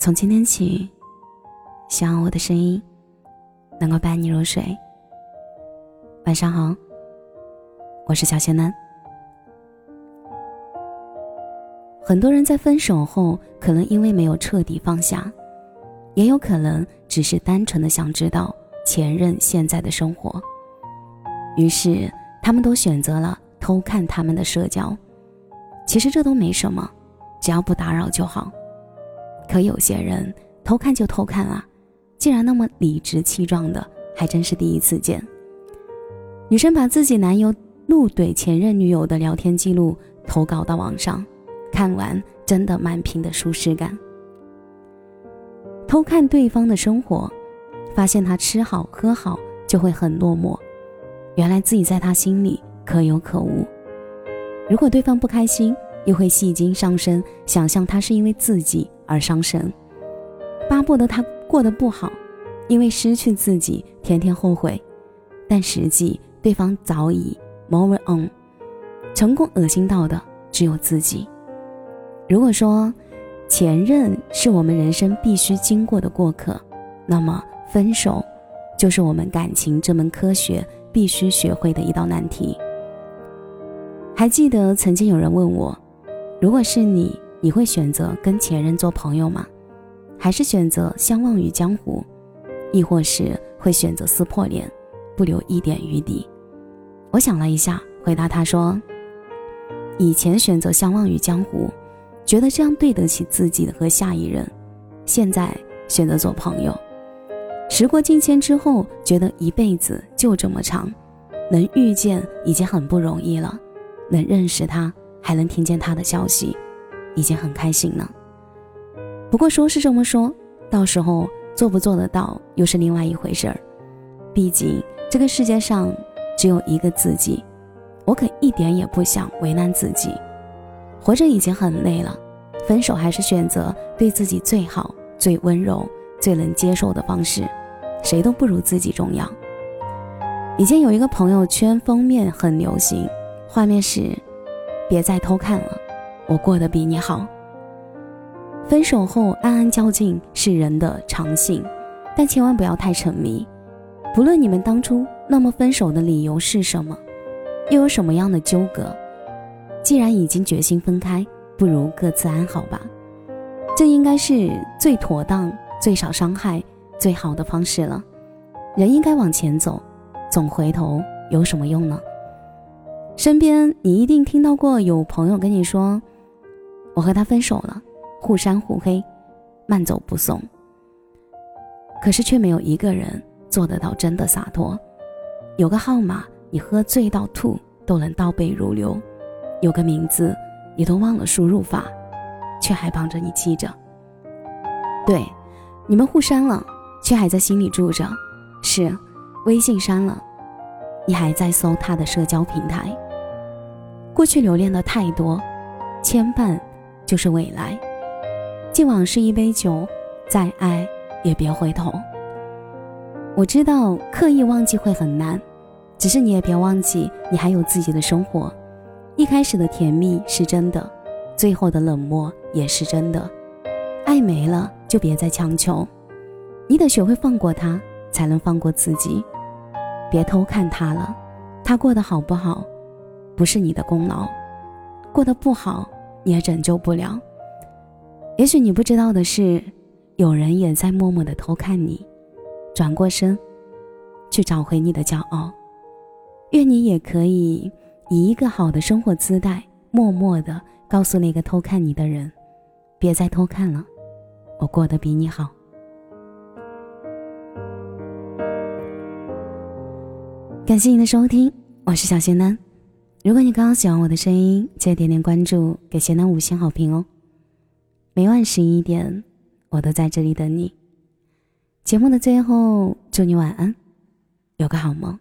从今天起，希望我的声音能够伴你入睡。晚上好，我是小仙男。很多人在分手后，可能因为没有彻底放下，也有可能只是单纯的想知道前任现在的生活，于是他们都选择了偷看他们的社交。其实这都没什么，只要不打扰就好。可有些人偷看就偷看啊，竟然那么理直气壮的，还真是第一次见。女生把自己男友怒怼前任女友的聊天记录投稿到网上，看完真的满屏的舒适感。偷看对方的生活，发现他吃好喝好就会很落寞，原来自己在他心里可有可无。如果对方不开心，又会戏精上身，想象他是因为自己而伤神，巴不得他过得不好，因为失去自己天天后悔。但实际对方早已 move on，成功恶心到的只有自己。如果说前任是我们人生必须经过的过客，那么分手就是我们感情这门科学必须学会的一道难题。还记得曾经有人问我，如果是你，你会选择跟前任做朋友吗？还是选择相忘于江湖，亦或是会选择撕破脸，不留一点余地？我想了一下，回答他说：以前选择相忘于江湖，觉得这样对得起自己和下一任；现在选择做朋友，时过境迁之后，觉得一辈子就这么长，能遇见已经很不容易了。能认识他，还能听见他的消息，已经很开心了。不过说是这么说，到时候做不做得到又是另外一回事儿。毕竟这个世界上只有一个自己，我可一点也不想为难自己。活着已经很累了，分手还是选择对自己最好、最温柔、最能接受的方式，谁都不如自己重要。以前有一个朋友圈封面很流行。画面是，别再偷看了，我过得比你好。分手后暗暗较劲是人的常性，但千万不要太沉迷。不论你们当初那么分手的理由是什么，又有什么样的纠葛，既然已经决心分开，不如各自安好吧。这应该是最妥当、最少伤害、最好的方式了。人应该往前走，总回头有什么用呢？身边你一定听到过有朋友跟你说：“我和他分手了，互删互黑，慢走不送。”可是却没有一个人做得到真的洒脱。有个号码你喝醉到吐都能倒背如流，有个名字你都忘了输入法，却还帮着你记着。对，你们互删了，却还在心里住着。是，微信删了，你还在搜他的社交平台。过去留恋的太多，牵绊就是未来。既往事一杯酒，再爱也别回头。我知道刻意忘记会很难，只是你也别忘记，你还有自己的生活。一开始的甜蜜是真的，最后的冷漠也是真的。爱没了就别再强求，你得学会放过他，才能放过自己。别偷看他了，他过得好不好？不是你的功劳，过得不好你也拯救不了。也许你不知道的是，有人也在默默的偷看你，转过身，去找回你的骄傲。愿你也可以以一个好的生活姿态，默默的告诉那个偷看你的人，别再偷看了，我过得比你好。感谢您的收听，我是小仙丹。如果你刚刚喜欢我的声音，记得点点关注，给贤男五星好评哦。每晚十一点，我都在这里等你。节目的最后，祝你晚安，有个好梦。